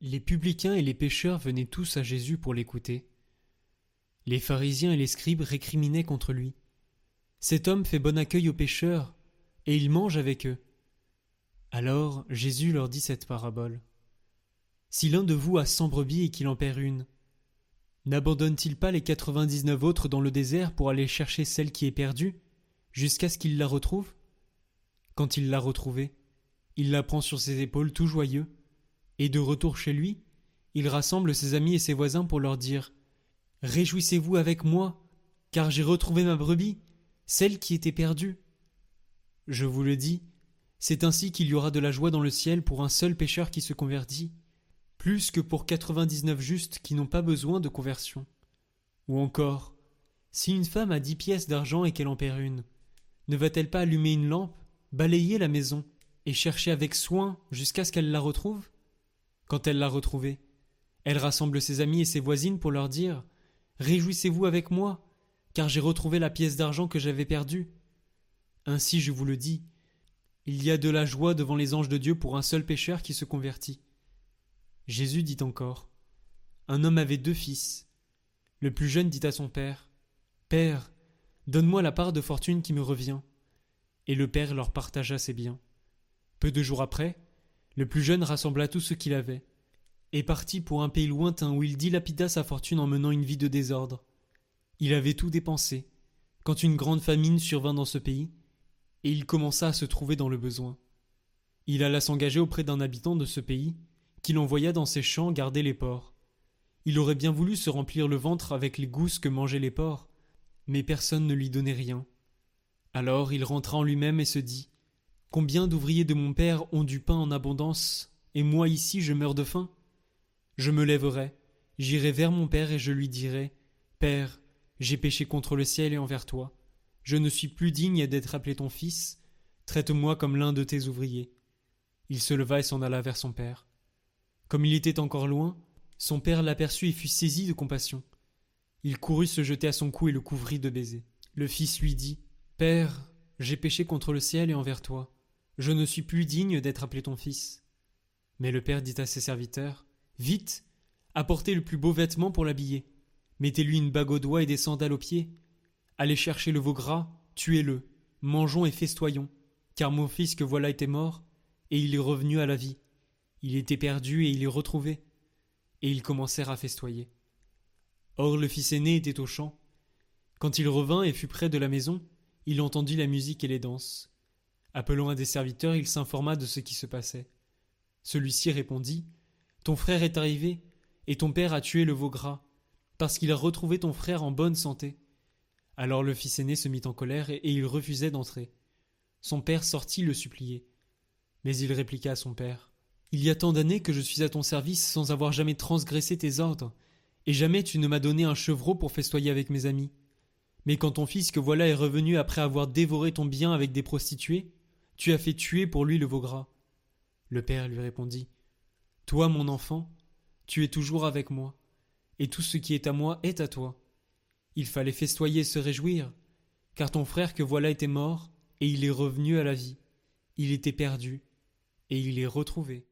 Les publicains et les pécheurs venaient tous à Jésus pour l'écouter. Les pharisiens et les scribes récriminaient contre lui. Cet homme fait bon accueil aux pécheurs, et il mange avec eux. Alors Jésus leur dit cette parabole. Si l'un de vous a cent brebis et qu'il en perd une, n'abandonne-t-il pas les quatre-vingt-dix-neuf autres dans le désert pour aller chercher celle qui est perdue, jusqu'à ce qu'il la retrouve? Quand il l'a retrouvée, il la prend sur ses épaules tout joyeux, et de retour chez lui, il rassemble ses amis et ses voisins pour leur dire Réjouissez-vous avec moi, car j'ai retrouvé ma brebis, celle qui était perdue. Je vous le dis, c'est ainsi qu'il y aura de la joie dans le ciel pour un seul pécheur qui se convertit, plus que pour quatre-vingt-dix-neuf justes qui n'ont pas besoin de conversion. Ou encore, si une femme a dix pièces d'argent et qu'elle en perd une, ne va-t-elle pas allumer une lampe, balayer la maison, et chercher avec soin jusqu'à ce qu'elle la retrouve? Quand elle l'a retrouvée, elle rassemble ses amis et ses voisines pour leur dire Réjouissez-vous avec moi, car j'ai retrouvé la pièce d'argent que j'avais perdue. Ainsi, je vous le dis, il y a de la joie devant les anges de Dieu pour un seul pécheur qui se convertit. Jésus dit encore Un homme avait deux fils. Le plus jeune dit à son père Père, donne-moi la part de fortune qui me revient. Et le père leur partagea ses biens. Peu de jours après, le plus jeune rassembla tout ce qu'il avait, et partit pour un pays lointain où il dilapida sa fortune en menant une vie de désordre. Il avait tout dépensé, quand une grande famine survint dans ce pays, et il commença à se trouver dans le besoin. Il alla s'engager auprès d'un habitant de ce pays, qu'il envoya dans ses champs garder les porcs. Il aurait bien voulu se remplir le ventre avec les gousses que mangeaient les porcs, mais personne ne lui donnait rien. Alors il rentra en lui-même et se dit Combien d'ouvriers de mon père ont du pain en abondance, et moi ici je meurs de faim? Je me lèverai, j'irai vers mon père et je lui dirai Père, j'ai péché contre le ciel et envers toi. Je ne suis plus digne d'être appelé ton fils. Traite-moi comme l'un de tes ouvriers. Il se leva et s'en alla vers son père. Comme il était encore loin, son père l'aperçut et fut saisi de compassion. Il courut se jeter à son cou et le couvrit de baisers. Le fils lui dit Père, j'ai péché contre le ciel et envers toi. Je ne suis plus digne d'être appelé ton fils. Mais le père dit à ses serviteurs Vite, apportez le plus beau vêtement pour l'habiller. Mettez-lui une bague au doigt et des sandales aux pieds. Allez chercher le veau gras, tuez-le, mangeons et festoyons, car mon fils que voilà était mort, et il est revenu à la vie. Il était perdu et il est retrouvé. Et ils commencèrent à festoyer. Or le fils aîné était au champ. Quand il revint et fut près de la maison, il entendit la musique et les danses. Appelant un des serviteurs, il s'informa de ce qui se passait. Celui-ci répondit Ton frère est arrivé, et ton père a tué le veau gras, parce qu'il a retrouvé ton frère en bonne santé. Alors le fils aîné se mit en colère et, il refusait d'entrer. Son père sortit le supplier. Mais il répliqua à son père. Il y a tant d'années que je suis à ton service sans avoir jamais transgressé tes ordres, et jamais tu ne m'as donné un chevreau pour festoyer avec mes amis. Mais quand ton fils que voilà est revenu après avoir dévoré ton bien avec des prostituées, tu as fait tuer pour lui le veau gras. Le père lui répondit. Toi, mon enfant, tu es toujours avec moi, et tout ce qui est à moi est à toi. Il fallait festoyer et se réjouir, car ton frère que voilà était mort, et il est revenu à la vie. Il était perdu, et il est retrouvé.